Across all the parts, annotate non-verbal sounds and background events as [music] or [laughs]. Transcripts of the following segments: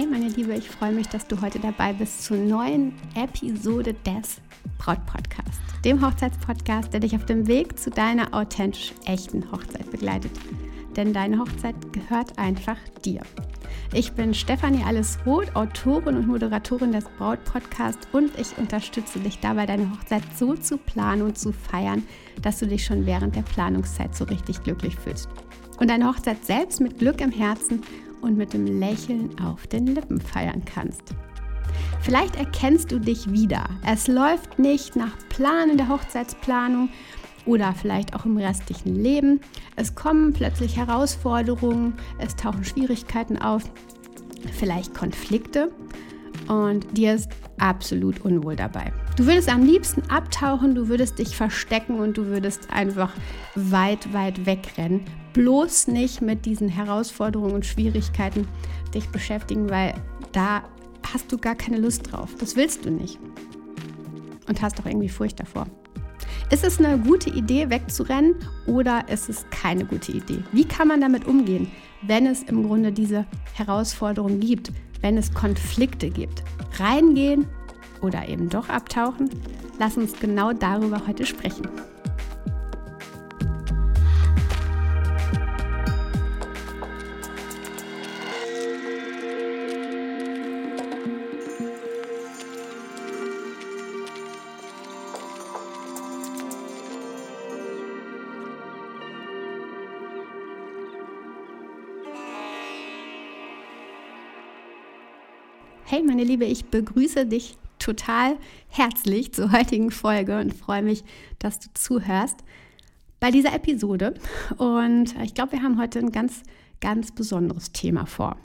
Hey meine Liebe, ich freue mich, dass du heute dabei bist zur neuen Episode des Braut Podcast, dem Hochzeitspodcast, der dich auf dem Weg zu deiner authentisch echten Hochzeit begleitet. Denn deine Hochzeit gehört einfach dir. Ich bin Stefanie Allesroth, Autorin und Moderatorin des Braut Podcast und ich unterstütze dich dabei, deine Hochzeit so zu planen und zu feiern, dass du dich schon während der Planungszeit so richtig glücklich fühlst. Und deine Hochzeit selbst mit Glück im Herzen und mit dem Lächeln auf den Lippen feiern kannst. Vielleicht erkennst du dich wieder. Es läuft nicht nach Plan in der Hochzeitsplanung oder vielleicht auch im restlichen Leben. Es kommen plötzlich Herausforderungen, es tauchen Schwierigkeiten auf, vielleicht Konflikte und dir ist absolut unwohl dabei. Du würdest am liebsten abtauchen, du würdest dich verstecken und du würdest einfach weit, weit wegrennen. Bloß nicht mit diesen Herausforderungen und Schwierigkeiten dich beschäftigen, weil da hast du gar keine Lust drauf. Das willst du nicht. Und hast auch irgendwie Furcht davor. Ist es eine gute Idee, wegzurennen oder ist es keine gute Idee? Wie kann man damit umgehen, wenn es im Grunde diese Herausforderungen gibt, wenn es Konflikte gibt? Reingehen oder eben doch abtauchen? Lass uns genau darüber heute sprechen. Hey meine Liebe, ich begrüße dich total herzlich zur heutigen Folge und freue mich, dass du zuhörst bei dieser Episode. Und ich glaube, wir haben heute ein ganz, ganz besonderes Thema vor.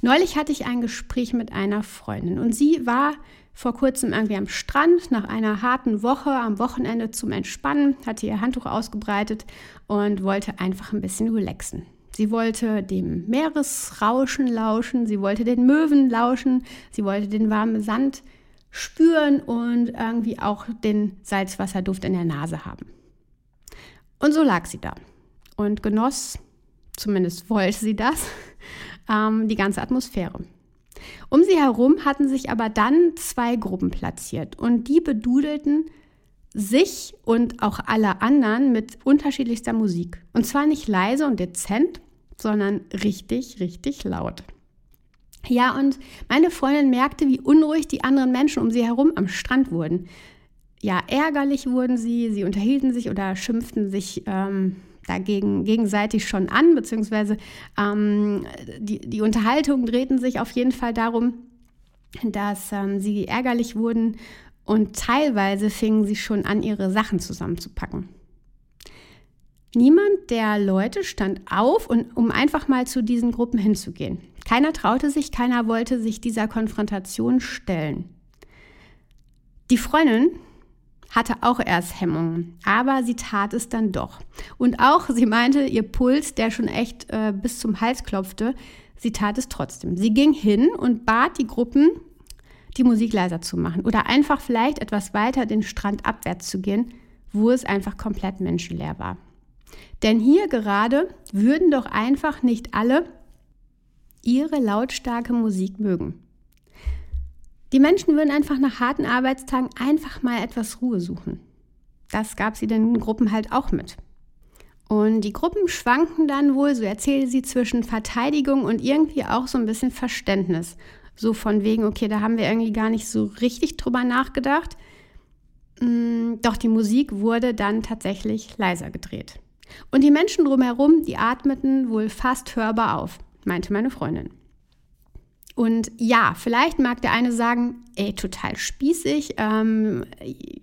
Neulich hatte ich ein Gespräch mit einer Freundin und sie war vor kurzem irgendwie am Strand nach einer harten Woche am Wochenende zum Entspannen, hatte ihr Handtuch ausgebreitet und wollte einfach ein bisschen relaxen. Sie wollte dem Meeresrauschen lauschen, sie wollte den Möwen lauschen, sie wollte den warmen Sand spüren und irgendwie auch den Salzwasserduft in der Nase haben. Und so lag sie da und genoss, zumindest wollte sie das, [laughs] ähm, die ganze Atmosphäre. Um sie herum hatten sich aber dann zwei Gruppen platziert und die bedudelten sich und auch alle anderen mit unterschiedlichster Musik. Und zwar nicht leise und dezent, sondern richtig, richtig laut. Ja, und meine Freundin merkte, wie unruhig die anderen Menschen um sie herum am Strand wurden. Ja, ärgerlich wurden sie, sie unterhielten sich oder schimpften sich ähm, dagegen gegenseitig schon an, beziehungsweise ähm, die, die Unterhaltungen drehten sich auf jeden Fall darum, dass ähm, sie ärgerlich wurden und teilweise fingen sie schon an, ihre Sachen zusammenzupacken. Niemand der Leute stand auf, und, um einfach mal zu diesen Gruppen hinzugehen. Keiner traute sich, keiner wollte sich dieser Konfrontation stellen. Die Freundin hatte auch erst Hemmungen, aber sie tat es dann doch. Und auch, sie meinte, ihr Puls, der schon echt äh, bis zum Hals klopfte, sie tat es trotzdem. Sie ging hin und bat die Gruppen, die Musik leiser zu machen oder einfach vielleicht etwas weiter den Strand abwärts zu gehen, wo es einfach komplett menschenleer war. Denn hier gerade würden doch einfach nicht alle ihre lautstarke Musik mögen. Die Menschen würden einfach nach harten Arbeitstagen einfach mal etwas Ruhe suchen. Das gab sie den Gruppen halt auch mit. Und die Gruppen schwanken dann wohl, so erzählte sie, zwischen Verteidigung und irgendwie auch so ein bisschen Verständnis. So von wegen, okay, da haben wir irgendwie gar nicht so richtig drüber nachgedacht. Mm, doch die Musik wurde dann tatsächlich leiser gedreht. Und die Menschen drumherum, die atmeten wohl fast hörbar auf, meinte meine Freundin. Und ja, vielleicht mag der eine sagen, ey, total spießig, ähm,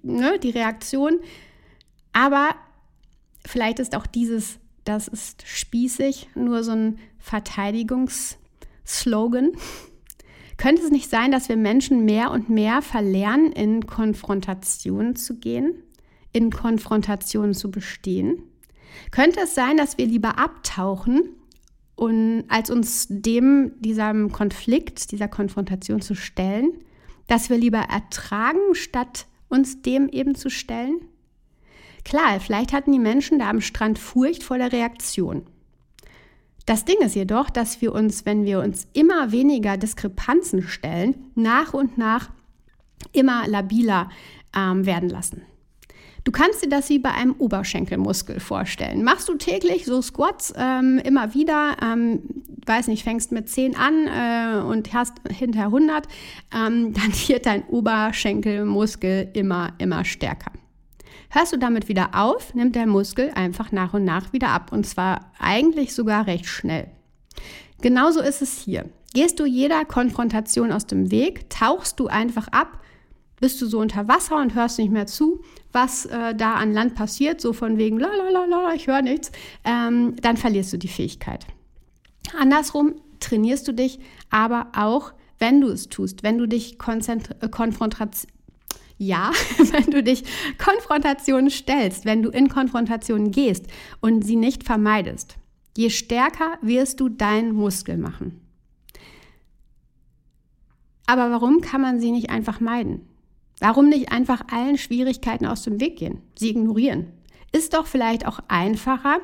ne, die Reaktion. Aber vielleicht ist auch dieses, das ist spießig, nur so ein Verteidigungsslogan. [laughs] Könnte es nicht sein, dass wir Menschen mehr und mehr verlernen, in Konfrontationen zu gehen, in Konfrontationen zu bestehen? Könnte es sein, dass wir lieber abtauchen, und als uns dem, diesem Konflikt, dieser Konfrontation zu stellen, dass wir lieber ertragen, statt uns dem eben zu stellen? Klar, vielleicht hatten die Menschen da am Strand Furcht vor der Reaktion. Das Ding ist jedoch, dass wir uns, wenn wir uns immer weniger Diskrepanzen stellen, nach und nach immer labiler ähm, werden lassen. Du kannst dir das wie bei einem Oberschenkelmuskel vorstellen. Machst du täglich so Squats ähm, immer wieder, ähm, weiß nicht, fängst mit 10 an äh, und hast hinter 100, ähm, [laughs] dann wird dein Oberschenkelmuskel immer, immer stärker. Hörst du damit wieder auf, nimmt der Muskel einfach nach und nach wieder ab und zwar eigentlich sogar recht schnell. Genauso ist es hier. Gehst du jeder Konfrontation aus dem Weg, tauchst du einfach ab, bist du so unter Wasser und hörst nicht mehr zu, was äh, da an Land passiert, so von wegen, la la la la, ich höre nichts, ähm, dann verlierst du die Fähigkeit. Andersrum trainierst du dich aber auch, wenn du es tust, wenn du dich äh, ja, [laughs] wenn du dich Konfrontationen stellst, wenn du in Konfrontationen gehst und sie nicht vermeidest, je stärker wirst du deinen Muskel machen. Aber warum kann man sie nicht einfach meiden? Warum nicht einfach allen Schwierigkeiten aus dem Weg gehen, sie ignorieren? Ist doch vielleicht auch einfacher,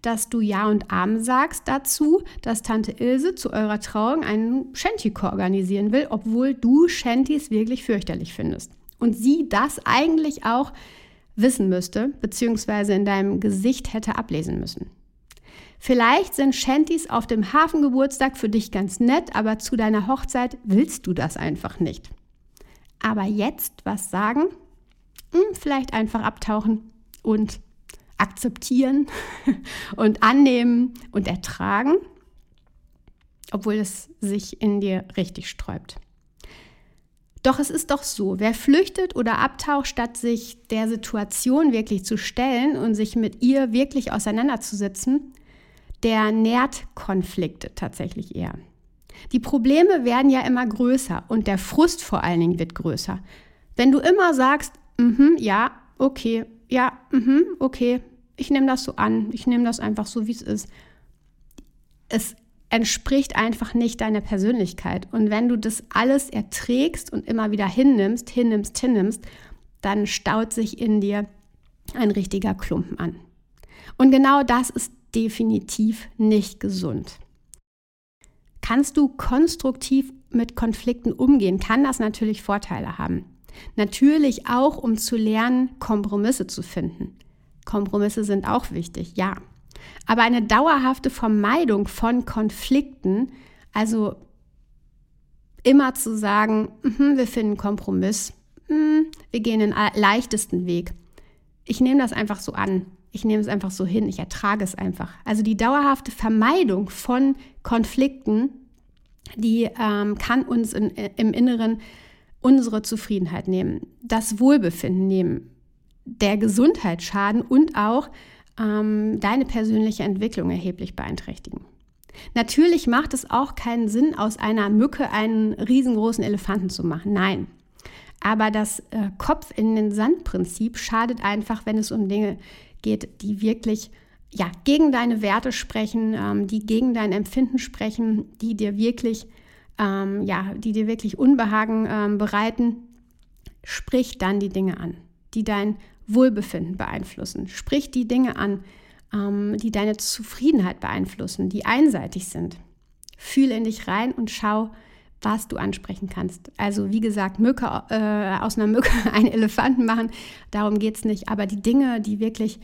dass du Ja und Amen sagst dazu, dass Tante Ilse zu eurer Trauung einen Shantychor organisieren will, obwohl du Shantys wirklich fürchterlich findest. Und sie das eigentlich auch wissen müsste, beziehungsweise in deinem Gesicht hätte ablesen müssen. Vielleicht sind Shantys auf dem Hafengeburtstag für dich ganz nett, aber zu deiner Hochzeit willst du das einfach nicht. Aber jetzt was sagen? Hm, vielleicht einfach abtauchen und akzeptieren [laughs] und annehmen und ertragen, obwohl es sich in dir richtig sträubt. Doch es ist doch so, wer flüchtet oder abtaucht, statt sich der Situation wirklich zu stellen und sich mit ihr wirklich auseinanderzusetzen, der nährt Konflikte tatsächlich eher. Die Probleme werden ja immer größer und der Frust vor allen Dingen wird größer. Wenn du immer sagst, mm ja, okay, ja, mm okay, ich nehme das so an, ich nehme das einfach so, wie es ist. Es entspricht einfach nicht deiner Persönlichkeit. Und wenn du das alles erträgst und immer wieder hinnimmst, hinnimmst, hinnimmst, dann staut sich in dir ein richtiger Klumpen an. Und genau das ist definitiv nicht gesund. Kannst du konstruktiv mit Konflikten umgehen, kann das natürlich Vorteile haben. Natürlich auch, um zu lernen, Kompromisse zu finden. Kompromisse sind auch wichtig, ja. Aber eine dauerhafte Vermeidung von Konflikten, also immer zu sagen, mm, wir finden Kompromiss, mm, wir gehen den leichtesten Weg. Ich nehme das einfach so an. Ich nehme es einfach so hin. Ich ertrage es einfach. Also die dauerhafte Vermeidung von Konflikten, die ähm, kann uns in, im Inneren unsere Zufriedenheit nehmen, das Wohlbefinden nehmen, der Gesundheit schaden und auch ähm, deine persönliche Entwicklung erheblich beeinträchtigen. Natürlich macht es auch keinen Sinn, aus einer Mücke einen riesengroßen Elefanten zu machen. Nein. Aber das äh, Kopf in den Sand-Prinzip schadet einfach, wenn es um Dinge geht, die wirklich ja, gegen deine Werte sprechen, ähm, die gegen dein Empfinden sprechen, die dir wirklich, ähm, ja, die dir wirklich Unbehagen ähm, bereiten. Sprich dann die Dinge an, die dein Wohlbefinden beeinflussen. Sprich die Dinge an, ähm, die deine Zufriedenheit beeinflussen, die einseitig sind. Fühl in dich rein und schau, was du ansprechen kannst. Also wie gesagt, Mücke, äh, aus einer Mücke [laughs] einen Elefanten machen, darum geht es nicht. Aber die Dinge, die wirklich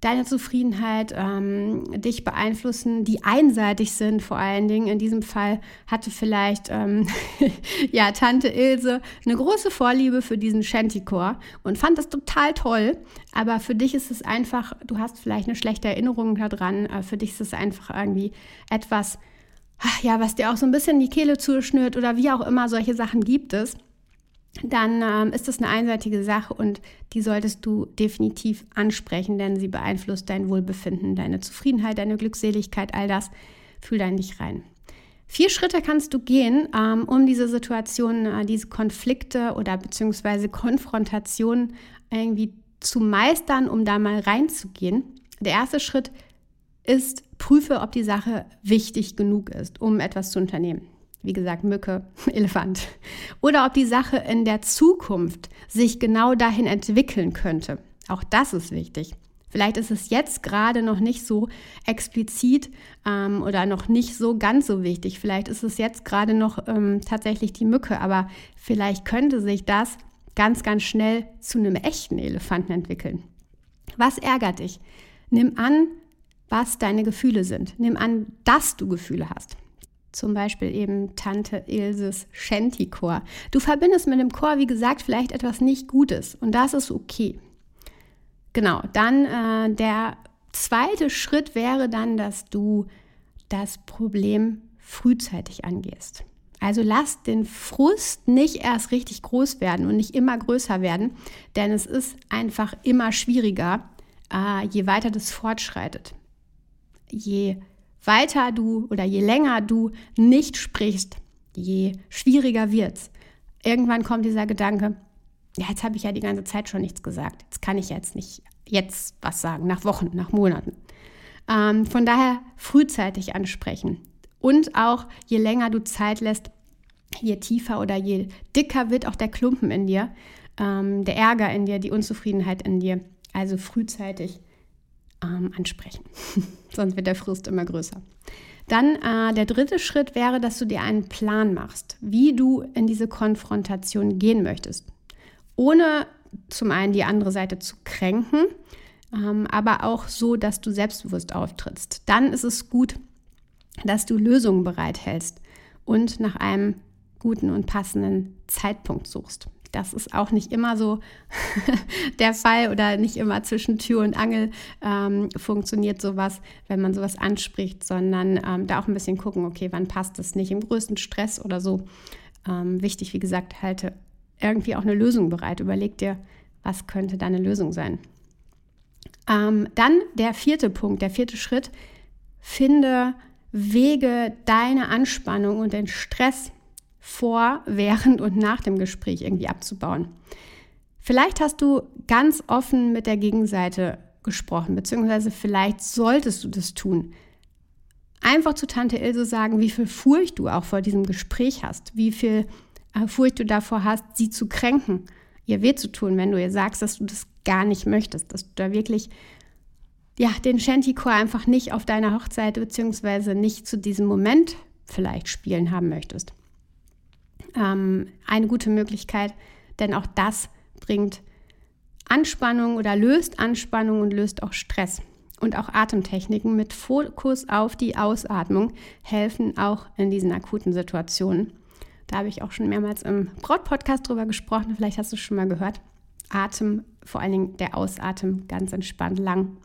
deine Zufriedenheit ähm, dich beeinflussen, die einseitig sind vor allen Dingen. In diesem Fall hatte vielleicht ähm, [laughs] ja, Tante Ilse eine große Vorliebe für diesen Shantycore und fand das total toll. Aber für dich ist es einfach, du hast vielleicht eine schlechte Erinnerung daran. Äh, für dich ist es einfach irgendwie etwas, ja, was dir auch so ein bisschen die Kehle zuschnürt oder wie auch immer, solche Sachen gibt es dann ähm, ist das eine einseitige Sache und die solltest du definitiv ansprechen, denn sie beeinflusst dein Wohlbefinden, deine Zufriedenheit, deine Glückseligkeit, all das. Fühl da in dich rein. Vier Schritte kannst du gehen, ähm, um diese Situation, äh, diese Konflikte oder beziehungsweise Konfrontationen irgendwie zu meistern, um da mal reinzugehen. Der erste Schritt ist, prüfe, ob die Sache wichtig genug ist, um etwas zu unternehmen wie gesagt, Mücke, [laughs] Elefant. Oder ob die Sache in der Zukunft sich genau dahin entwickeln könnte. Auch das ist wichtig. Vielleicht ist es jetzt gerade noch nicht so explizit ähm, oder noch nicht so ganz so wichtig. Vielleicht ist es jetzt gerade noch ähm, tatsächlich die Mücke, aber vielleicht könnte sich das ganz, ganz schnell zu einem echten Elefanten entwickeln. Was ärgert dich? Nimm an, was deine Gefühle sind. Nimm an, dass du Gefühle hast. Zum Beispiel eben Tante Ilses Shanty-Chor. Du verbindest mit dem Chor, wie gesagt, vielleicht etwas nicht Gutes und das ist okay. Genau, dann äh, der zweite Schritt wäre dann, dass du das Problem frühzeitig angehst. Also lass den Frust nicht erst richtig groß werden und nicht immer größer werden, denn es ist einfach immer schwieriger, äh, je weiter das fortschreitet. Je weiter du oder je länger du nicht sprichst, je schwieriger wird's. Irgendwann kommt dieser Gedanke, ja, jetzt habe ich ja die ganze Zeit schon nichts gesagt. Jetzt kann ich jetzt nicht jetzt was sagen, nach Wochen, nach Monaten. Ähm, von daher frühzeitig ansprechen. Und auch je länger du Zeit lässt, je tiefer oder je dicker wird auch der Klumpen in dir, ähm, der Ärger in dir, die Unzufriedenheit in dir. Also frühzeitig ähm, ansprechen. [laughs] Sonst wird der Frust immer größer. Dann äh, der dritte Schritt wäre, dass du dir einen Plan machst, wie du in diese Konfrontation gehen möchtest. Ohne zum einen die andere Seite zu kränken, ähm, aber auch so, dass du selbstbewusst auftrittst. Dann ist es gut, dass du Lösungen bereithältst und nach einem guten und passenden Zeitpunkt suchst. Das ist auch nicht immer so [laughs] der Fall oder nicht immer zwischen Tür und Angel ähm, funktioniert sowas, wenn man sowas anspricht, sondern ähm, da auch ein bisschen gucken, okay, wann passt es nicht im größten Stress oder so. Ähm, wichtig, wie gesagt, halte irgendwie auch eine Lösung bereit. Überleg dir, was könnte deine Lösung sein. Ähm, dann der vierte Punkt, der vierte Schritt, finde Wege, deine Anspannung und den Stress vor, während und nach dem Gespräch irgendwie abzubauen. Vielleicht hast du ganz offen mit der Gegenseite gesprochen, beziehungsweise vielleicht solltest du das tun. Einfach zu Tante Ilse sagen, wie viel Furcht du auch vor diesem Gespräch hast, wie viel äh, Furcht du davor hast, sie zu kränken, ihr weh zu tun, wenn du ihr sagst, dass du das gar nicht möchtest, dass du da wirklich ja, den Shantycore einfach nicht auf deiner Hochzeit beziehungsweise nicht zu diesem Moment vielleicht spielen haben möchtest ähm, eine gute Möglichkeit, denn auch das bringt Anspannung oder löst Anspannung und löst auch Stress. Und auch Atemtechniken mit Fokus auf die Ausatmung helfen auch in diesen akuten Situationen. Da habe ich auch schon mehrmals im Braut-Podcast drüber gesprochen. Vielleicht hast du es schon mal gehört. Atem, vor allen Dingen der Ausatem, ganz entspannt lang.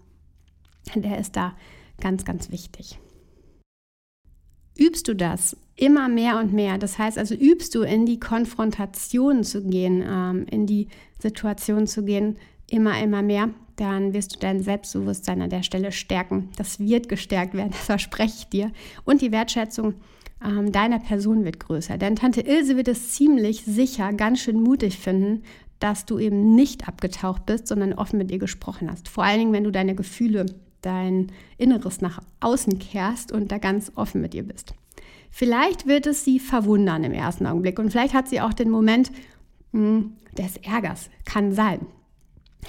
Der ist da ganz, ganz wichtig übst du das immer mehr und mehr. Das heißt also, übst du in die Konfrontation zu gehen, ähm, in die Situation zu gehen, immer, immer mehr, dann wirst du dein Selbstbewusstsein an der Stelle stärken. Das wird gestärkt werden, [laughs] das verspreche ich dir. Und die Wertschätzung ähm, deiner Person wird größer. Denn Tante Ilse wird es ziemlich sicher ganz schön mutig finden, dass du eben nicht abgetaucht bist, sondern offen mit ihr gesprochen hast. Vor allen Dingen, wenn du deine Gefühle dein Inneres nach außen kehrst und da ganz offen mit ihr bist. Vielleicht wird es sie verwundern im ersten Augenblick und vielleicht hat sie auch den Moment mh, hm, des Ärgers, kann sein.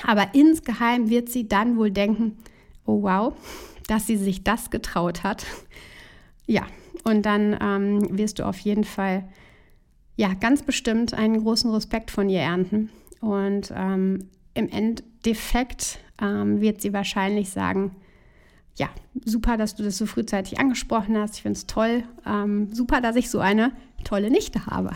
Aber insgeheim wird sie dann wohl denken, oh wow, dass sie sich das getraut hat. Ja, und dann ähm, wirst du auf jeden Fall, ja, ganz bestimmt einen großen Respekt von ihr ernten. Und ähm, im Endeffekt ähm, wird sie wahrscheinlich sagen, ja, super, dass du das so frühzeitig angesprochen hast. Ich finde es toll. Ähm, super, dass ich so eine tolle Nichte habe.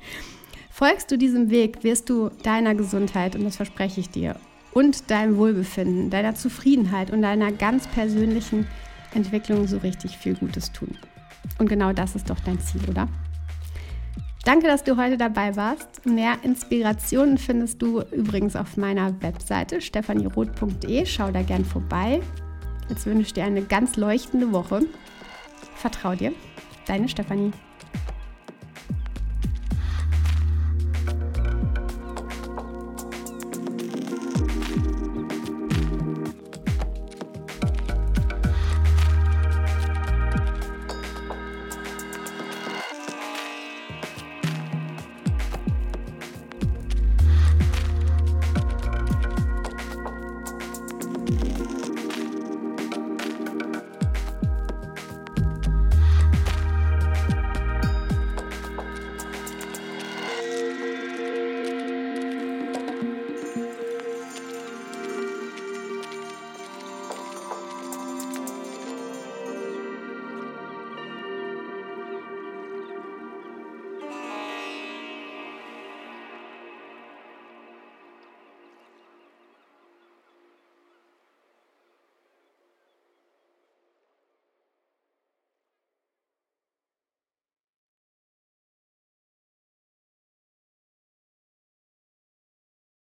[laughs] Folgst du diesem Weg, wirst du deiner Gesundheit, und das verspreche ich dir, und deinem Wohlbefinden, deiner Zufriedenheit und deiner ganz persönlichen Entwicklung so richtig viel Gutes tun. Und genau das ist doch dein Ziel, oder? Danke, dass du heute dabei warst. Mehr Inspirationen findest du übrigens auf meiner Webseite stefanieroth.de. Schau da gern vorbei. Jetzt wünsche ich dir eine ganz leuchtende Woche. Vertrau dir, deine Stefanie.